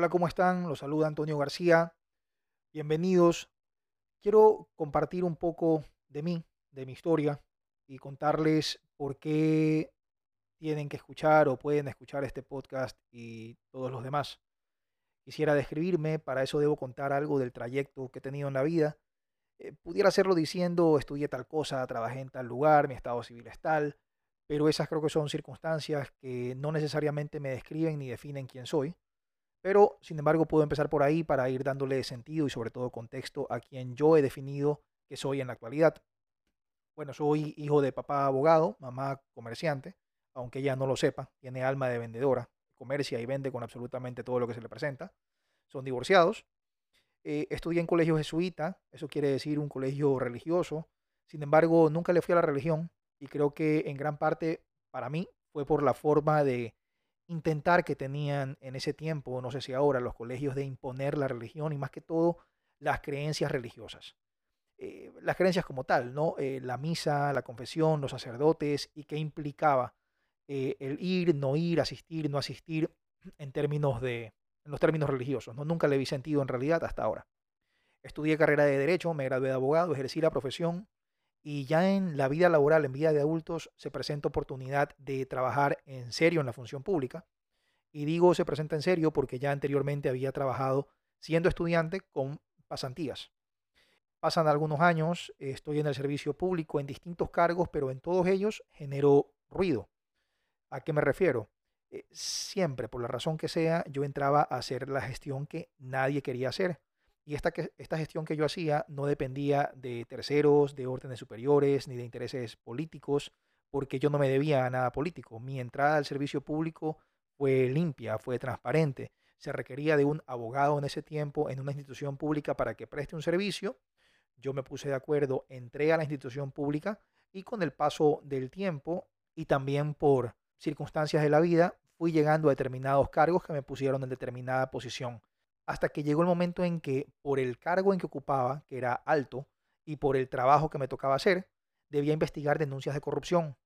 Hola, ¿cómo están? Los saluda Antonio García. Bienvenidos. Quiero compartir un poco de mí, de mi historia y contarles por qué tienen que escuchar o pueden escuchar este podcast y todos los demás. Quisiera describirme, para eso debo contar algo del trayecto que he tenido en la vida. Eh, pudiera hacerlo diciendo, estudié tal cosa, trabajé en tal lugar, mi estado civil es tal, pero esas creo que son circunstancias que no necesariamente me describen ni definen quién soy. Pero, sin embargo, puedo empezar por ahí para ir dándole sentido y sobre todo contexto a quien yo he definido que soy en la actualidad. Bueno, soy hijo de papá abogado, mamá comerciante, aunque ella no lo sepa, tiene alma de vendedora, comercia y vende con absolutamente todo lo que se le presenta. Son divorciados. Eh, estudié en colegio jesuita, eso quiere decir un colegio religioso. Sin embargo, nunca le fui a la religión y creo que en gran parte para mí fue por la forma de intentar que tenían en ese tiempo, no sé si ahora, los colegios de imponer la religión y más que todo las creencias religiosas. Eh, las creencias como tal, ¿no? Eh, la misa, la confesión, los sacerdotes y qué implicaba eh, el ir, no ir, asistir, no asistir en términos de, en los términos religiosos. ¿no? Nunca le vi sentido en realidad hasta ahora. Estudié carrera de Derecho, me gradué de abogado, ejercí la profesión y ya en la vida laboral, en vida de adultos, se presenta oportunidad de trabajar en serio en la función pública. Y digo se presenta en serio porque ya anteriormente había trabajado siendo estudiante con pasantías. Pasan algunos años, estoy en el servicio público en distintos cargos, pero en todos ellos genero ruido. ¿A qué me refiero? Eh, siempre, por la razón que sea, yo entraba a hacer la gestión que nadie quería hacer. Y esta, esta gestión que yo hacía no dependía de terceros, de órdenes superiores, ni de intereses políticos, porque yo no me debía a nada político. Mi entrada al servicio público fue limpia, fue transparente. Se requería de un abogado en ese tiempo en una institución pública para que preste un servicio. Yo me puse de acuerdo, entré a la institución pública y con el paso del tiempo y también por circunstancias de la vida fui llegando a determinados cargos que me pusieron en determinada posición hasta que llegó el momento en que por el cargo en que ocupaba, que era alto, y por el trabajo que me tocaba hacer, debía investigar denuncias de corrupción.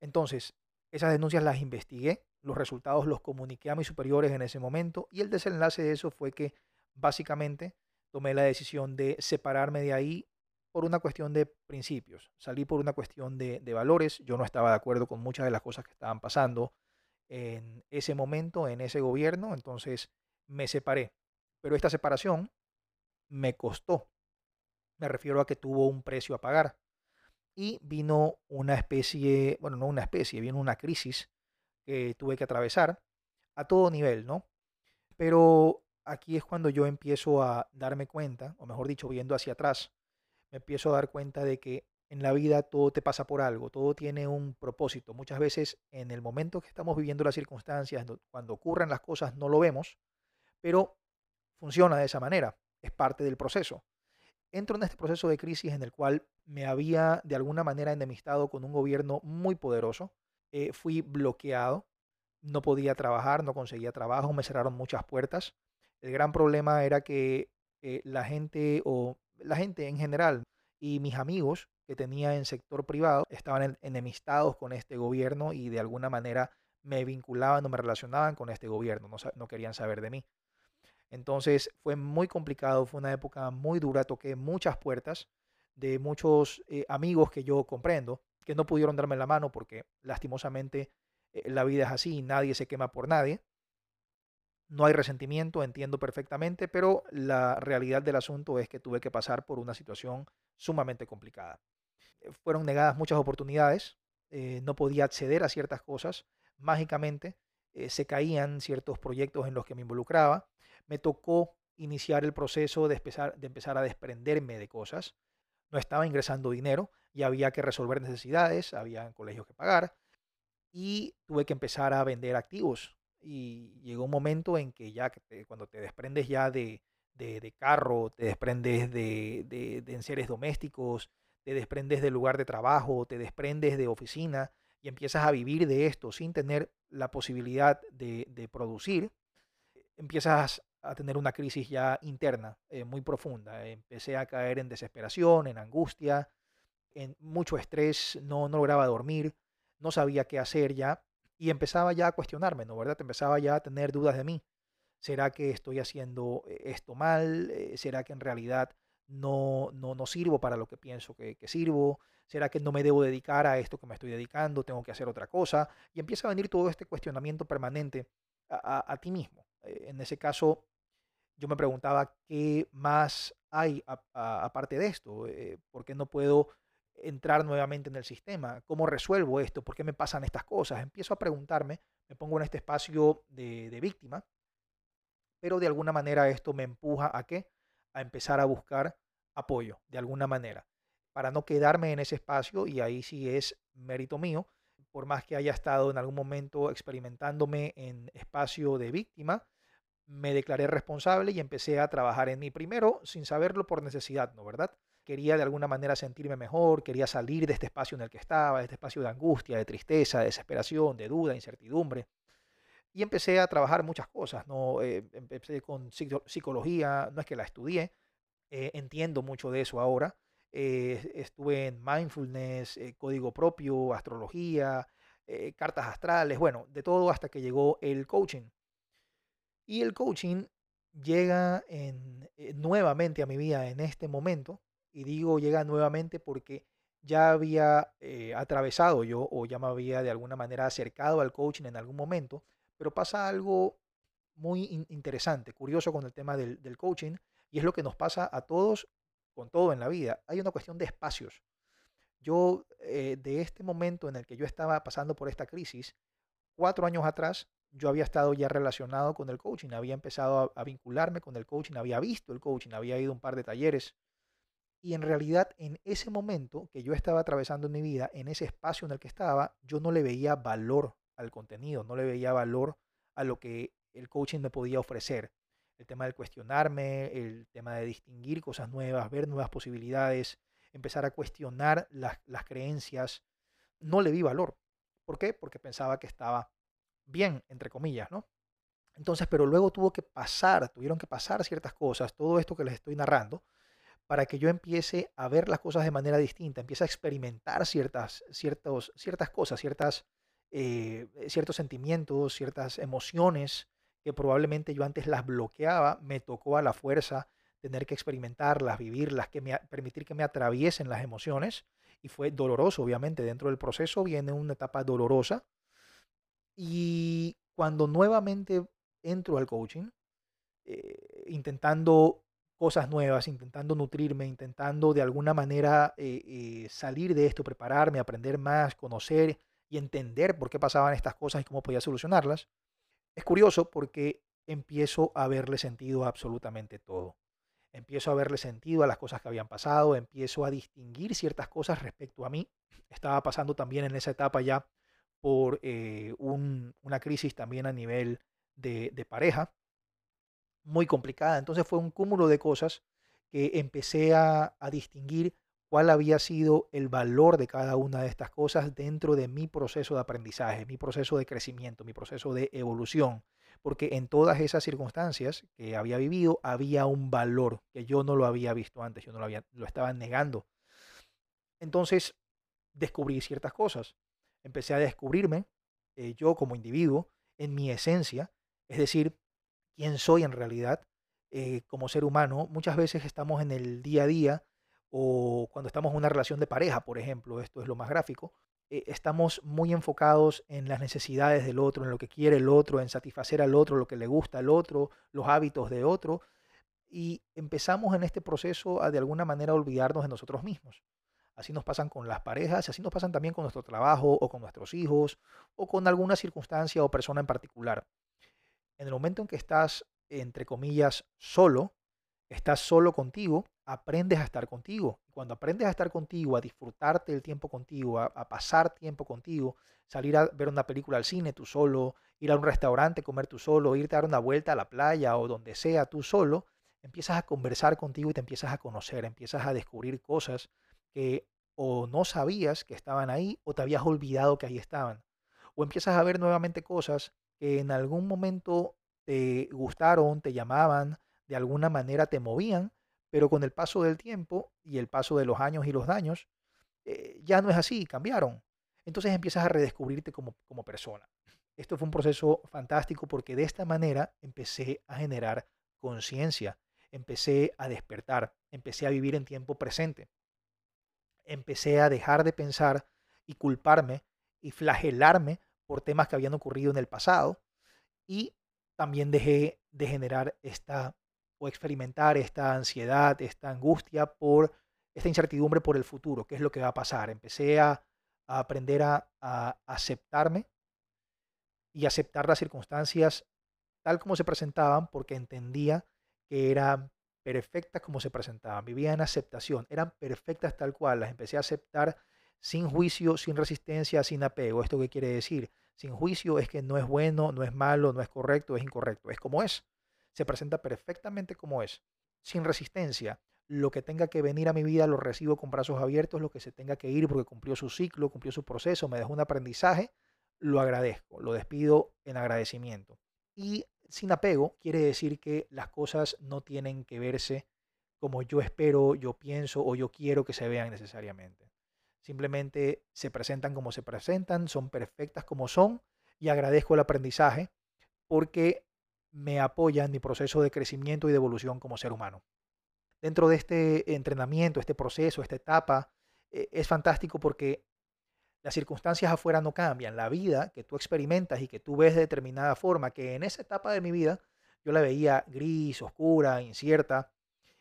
Entonces, esas denuncias las investigué, los resultados los comuniqué a mis superiores en ese momento y el desenlace de eso fue que básicamente tomé la decisión de separarme de ahí por una cuestión de principios, salí por una cuestión de, de valores, yo no estaba de acuerdo con muchas de las cosas que estaban pasando en ese momento, en ese gobierno, entonces me separé. Pero esta separación me costó. Me refiero a que tuvo un precio a pagar. Y vino una especie, bueno, no una especie, vino una crisis que tuve que atravesar a todo nivel, ¿no? Pero aquí es cuando yo empiezo a darme cuenta, o mejor dicho, viendo hacia atrás, me empiezo a dar cuenta de que en la vida todo te pasa por algo, todo tiene un propósito. Muchas veces en el momento que estamos viviendo las circunstancias, cuando ocurren las cosas, no lo vemos, pero funciona de esa manera, es parte del proceso. Entro en este proceso de crisis en el cual me había de alguna manera enemistado con un gobierno muy poderoso, eh, fui bloqueado, no podía trabajar, no conseguía trabajo, me cerraron muchas puertas. El gran problema era que eh, la gente o la gente en general y mis amigos que tenía en sector privado estaban enemistados con este gobierno y de alguna manera me vinculaban o me relacionaban con este gobierno, no querían saber de mí. Entonces fue muy complicado, fue una época muy dura, toqué muchas puertas de muchos eh, amigos que yo comprendo, que no pudieron darme la mano porque lastimosamente eh, la vida es así, nadie se quema por nadie. No hay resentimiento, entiendo perfectamente, pero la realidad del asunto es que tuve que pasar por una situación sumamente complicada. Eh, fueron negadas muchas oportunidades, no podía acceder a ciertas cosas, mágicamente se caían ciertos proyectos en los que me involucraba, me tocó iniciar el proceso de empezar, de empezar a desprenderme de cosas. No estaba ingresando dinero y había que resolver necesidades, había colegios que pagar y tuve que empezar a vender activos. Y llegó un momento en que ya cuando te desprendes ya de, de, carro, te desprendes de, de, enseres domésticos, te desprendes del lugar de trabajo, te desprendes de oficina y empiezas a vivir de esto sin tener la posibilidad de, de producir, empiezas a tener una crisis ya interna eh, muy profunda. Empecé a caer en desesperación, en angustia, en mucho estrés, no, no lograba dormir, no sabía qué hacer ya y empezaba ya a cuestionarme, ¿no? ¿Verdad? Empezaba ya a tener dudas de mí. ¿Será que estoy haciendo esto mal? Eh, ¿Será que en realidad no, no, no sirvo para lo que pienso que, sirvo? ¿Será que no me debo dedicar a esto que me estoy dedicando? ¿Tengo que hacer otra cosa? Y empieza a venir todo este cuestionamiento permanente a ti mismo. Eh, En ese caso, yo me preguntaba qué más hay aparte de esto, Eh, por qué no puedo entrar nuevamente en el sistema, cómo resuelvo esto, por qué me pasan estas cosas. Empiezo a preguntarme, me pongo en este espacio de, de víctima, pero de alguna manera esto me empuja a qué? A empezar a buscar apoyo, de alguna manera, para no quedarme en ese espacio y ahí sí es mérito mío, por más que haya estado en algún momento experimentándome en espacio de víctima, me declaré responsable y empecé a trabajar en mí primero sin saberlo por necesidad, ¿no? ¿Verdad? Quería de alguna manera sentirme mejor, quería salir de este espacio en el que estaba, de este espacio de angustia, de tristeza, de desesperación, de duda, incertidumbre. Y empecé a trabajar muchas cosas, ¿no? Eh, empecé con psico- psicología, no es que la estudié, eh, entiendo mucho de eso ahora. Eh, estuve en mindfulness, eh, código propio, astrología, eh, cartas astrales, bueno, de todo hasta que llegó el coaching. Y el coaching llega en, eh, nuevamente a mi vida en este momento, y digo llega nuevamente porque ya había eh, atravesado yo o ya me había de alguna manera acercado al coaching en algún momento, pero pasa algo muy in- interesante, curioso con el tema del, del coaching, y es lo que nos pasa a todos con todo en la vida. Hay una cuestión de espacios. Yo, eh, de este momento en el que yo estaba pasando por esta crisis, cuatro años atrás, yo había estado ya relacionado con el coaching, había empezado a, vincularme con el coaching, había visto el coaching, había ido a un par de talleres. Y en realidad, en ese momento que yo estaba atravesando en mi vida, en ese espacio en el que estaba, yo no le veía valor al contenido, no le veía valor a lo que el coaching me podía ofrecer. El tema del cuestionarme, el tema de distinguir cosas nuevas, ver nuevas posibilidades, empezar a cuestionar las, las creencias, no le vi valor. ¿Por qué? Porque pensaba que estaba bien, entre comillas, ¿no? Entonces, pero luego tuvo que pasar, tuvieron que pasar ciertas cosas, todo esto que les estoy narrando, para que yo empiece a ver las cosas de manera distinta, empiece a experimentar ciertas, ciertos, ciertas cosas, ciertas, eh, ciertos sentimientos, ciertas emociones que probablemente yo antes las bloqueaba, me tocó a la fuerza tener que experimentarlas, vivirlas, que me, permitir que me atraviesen las emociones. Y fue doloroso, obviamente, dentro del proceso viene una etapa dolorosa. Y cuando nuevamente entro al coaching, eh, intentando cosas nuevas, intentando nutrirme, intentando de alguna manera eh, eh, salir de esto, prepararme, aprender más, conocer y entender por qué pasaban estas cosas y cómo podía solucionarlas. Es curioso porque empiezo a verle sentido a absolutamente todo. Empiezo a verle sentido a las cosas que habían pasado, empiezo a distinguir ciertas cosas respecto a mí. Estaba pasando también en esa etapa ya por eh, un- una crisis también a nivel de de pareja muy complicada. Entonces fue un cúmulo de cosas que empecé a, a distinguir cuál había sido el valor de cada una de estas cosas dentro de mi proceso de aprendizaje, mi proceso de crecimiento, mi proceso de evolución. Porque en todas esas circunstancias que había vivido había un valor que yo no lo había visto antes, yo no lo había, lo estaba negando. Entonces descubrí ciertas cosas. Empecé a descubrirme eh, yo como individuo en mi esencia, es decir, quién soy en realidad eh, como ser humano. Muchas veces estamos en el día a día o cuando estamos en una relación de pareja, por ejemplo, esto es lo más gráfico, eh, estamos muy enfocados en las necesidades del otro, en lo que quiere el otro, en satisfacer al otro, lo que le gusta al otro, los hábitos de otro, y empezamos en este proceso a de alguna manera olvidarnos de nosotros mismos. Así nos pasan con las parejas, así nos pasan también con nuestro trabajo o con nuestros hijos o con alguna circunstancia o persona en particular en el momento en que estás, entre comillas, solo, estás solo contigo, aprendes a estar contigo. Cuando aprendes a estar contigo, a disfrutarte el tiempo contigo, a, a pasar tiempo contigo, salir a ver una película al cine tú solo, ir a un restaurante, comer tú solo, irte a dar una vuelta a la playa o donde sea tú solo, empiezas a conversar contigo y te empiezas a conocer, empiezas a descubrir cosas que o no sabías que estaban ahí o te habías olvidado que ahí estaban. O empiezas a ver nuevamente cosas que en algún momento te gustaron, te llamaban, de alguna manera te movían, pero con el paso del tiempo y el paso de los años y los daños, eh, ya no es así, cambiaron. Entonces empiezas a redescubrirte como, como persona. esto fue un proceso fantástico porque de esta manera empecé a generar conciencia, empecé a despertar, empecé a vivir en tiempo presente, empecé a dejar de pensar y culparme y flagelarme por temas que habían ocurrido en el pasado y también dejé de generar esta o experimentar esta ansiedad, esta angustia por esta incertidumbre por el futuro, qué es lo que va a pasar. Empecé a, aprender a, aceptarme y aceptar las circunstancias tal como se presentaban porque entendía que eran perfectas como se presentaban, vivía en aceptación, eran perfectas tal cual, las empecé a aceptar sin juicio, sin resistencia, sin apego. ¿Esto qué quiere decir? Sin juicio es que no es bueno, no es malo, no es correcto, es incorrecto, es como es. Se presenta perfectamente como es. Sin resistencia, lo que tenga que venir a mi vida lo recibo con brazos abiertos, lo que se tenga que ir porque cumplió su ciclo, cumplió su proceso, me dejó un aprendizaje, lo agradezco, lo despido en agradecimiento. Y sin apego quiere decir que las cosas no tienen que verse como yo espero, yo pienso o yo quiero que se vean necesariamente. Simplemente se presentan como se presentan, son perfectas como son y agradezco el aprendizaje porque me apoya en mi proceso de crecimiento y de evolución como ser humano. Dentro de este entrenamiento, este proceso, esta etapa, eh, es fantástico porque las circunstancias afuera no cambian. La vida que tú experimentas y que tú ves de determinada forma, que en esa etapa de mi vida yo la veía gris, oscura, incierta,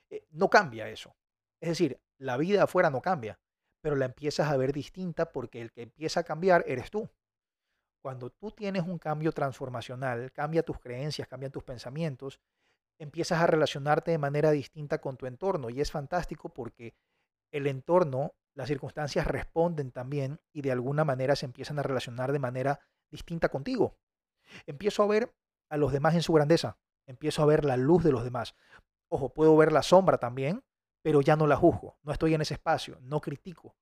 eh, no cambia eso. Es decir, la vida afuera no cambia, pero la empiezas a ver distinta porque el que empieza a cambiar eres tú. Cuando tú tienes un cambio transformacional, cambia tus creencias, cambia tus pensamientos, empiezas a relacionarte de manera distinta con tu entorno y es fantástico porque el entorno las circunstancias responden también y de alguna manera se empiezan a relacionar de manera distinta contigo. Empiezo a ver a los demás en su grandeza, empiezo a ver la luz de los demás. Ojo, puedo ver la sombra también, pero ya no la juzgo, no estoy en ese espacio, no critico.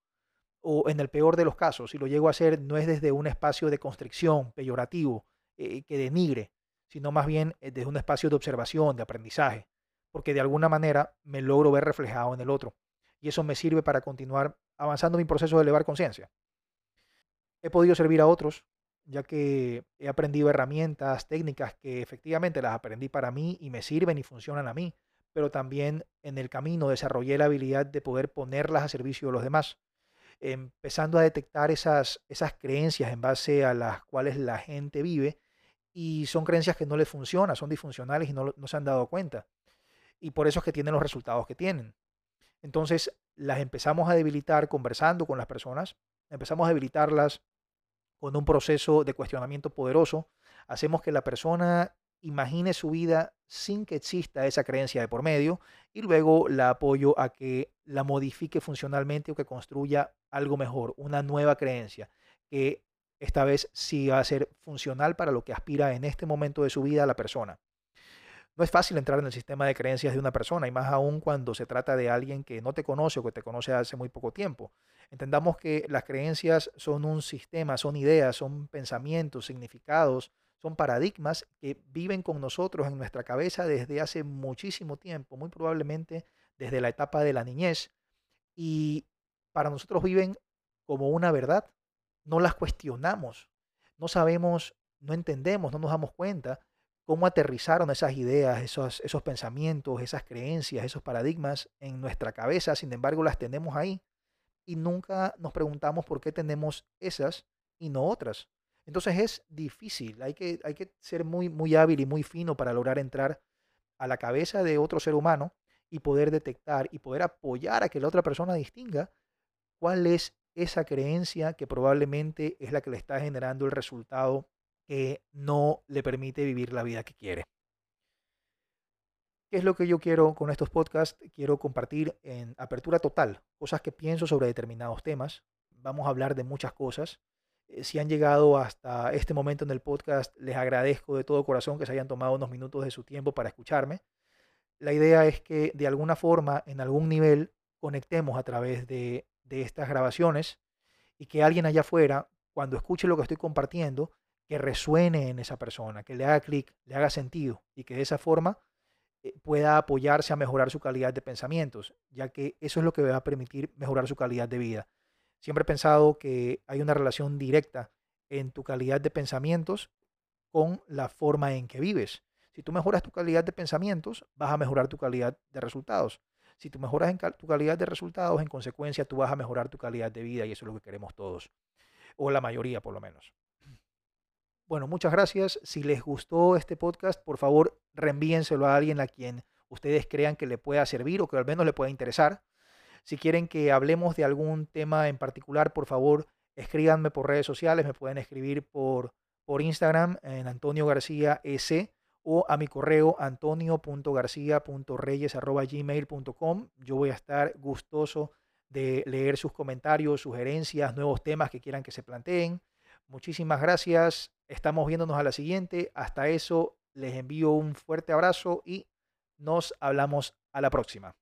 O en el peor de los casos, si lo llego a hacer, no es desde un espacio de constricción, peyorativo, eh, que denigre, sino más bien eh, desde un espacio de observación, de aprendizaje, porque de alguna manera me logro ver reflejado en el otro y eso me sirve para continuar avanzando mi proceso de elevar conciencia. He podido servir a otros, ya que he aprendido herramientas, técnicas que efectivamente las aprendí para mí y me sirven y funcionan a mí, pero también en el camino desarrollé la habilidad de poder ponerlas a servicio de los demás, empezando a detectar esas, esas creencias en base a las cuales la gente vive y son creencias que no les funcionan, son disfuncionales y no, no se han dado cuenta. Y por eso es que tienen los resultados que tienen. Entonces las empezamos a debilitar conversando con las personas, empezamos a debilitarlas con un proceso de cuestionamiento poderoso, hacemos que la persona imagine su vida sin que exista esa creencia de por medio y luego la apoyo a que la modifique funcionalmente o que construya algo mejor, una nueva creencia que esta vez sí va a ser funcional para lo que aspira en este momento de su vida la persona. No es fácil entrar en el sistema de creencias de una persona, y más aún cuando se trata de alguien que no te conoce o que te conoce hace muy poco tiempo. Entendamos que las creencias son un sistema, son ideas, son pensamientos, significados, son paradigmas que viven con nosotros en nuestra cabeza desde hace muchísimo tiempo, muy probablemente desde la etapa de la niñez, y para nosotros viven como una verdad. No las cuestionamos, no sabemos, no entendemos, no nos damos cuenta cómo aterrizaron esas ideas, esos, esos pensamientos, esas creencias, esos paradigmas en nuestra cabeza, sin embargo las tenemos ahí y nunca nos preguntamos por qué tenemos esas y no otras. Entonces es difícil, hay que, hay que ser muy, muy hábil y muy fino para lograr entrar a la cabeza de otro ser humano y poder detectar y poder apoyar a que la otra persona distinga cuál es esa creencia que probablemente es la que le está generando el resultado que no le permite vivir la vida que quiere. ¿Qué es lo que yo quiero con estos podcasts? Quiero compartir en apertura total cosas que pienso sobre determinados temas. Vamos a hablar de muchas cosas. Eh, si han llegado hasta este momento en el podcast, les agradezco de todo corazón que se hayan tomado unos minutos de su tiempo para escucharme. La idea es que de alguna forma, en algún nivel, conectemos a través de, de estas grabaciones y que alguien allá afuera, cuando escuche lo que estoy compartiendo, que resuene en esa persona, que le haga clic, le haga sentido y que de esa forma eh, pueda apoyarse a mejorar su calidad de pensamientos, ya que eso es lo que va a permitir mejorar su calidad de vida. Siempre he pensado que hay una relación directa en tu calidad de pensamientos con la forma en que vives. Si tú mejoras tu calidad de pensamientos, vas a mejorar tu calidad de resultados. Si tú mejoras en tu calidad de resultados, en consecuencia tú vas a mejorar tu calidad de vida y eso es lo que queremos todos, o la mayoría por lo menos. Bueno, muchas gracias. Si les gustó este podcast, por favor, reenvíenselo a alguien a quien ustedes crean que le pueda servir o que al menos le pueda interesar. Si quieren que hablemos de algún tema en particular, por favor, escríbanme por redes sociales, me pueden escribir por, por Instagram en Antonio García S o a mi correo antonio.garcia.reyes.gmail.com. Yo voy a estar gustoso de leer sus comentarios, sugerencias, nuevos temas que quieran que se planteen. Muchísimas gracias. Estamos viéndonos a la siguiente. Hasta eso, les envío un fuerte abrazo y nos hablamos a la próxima.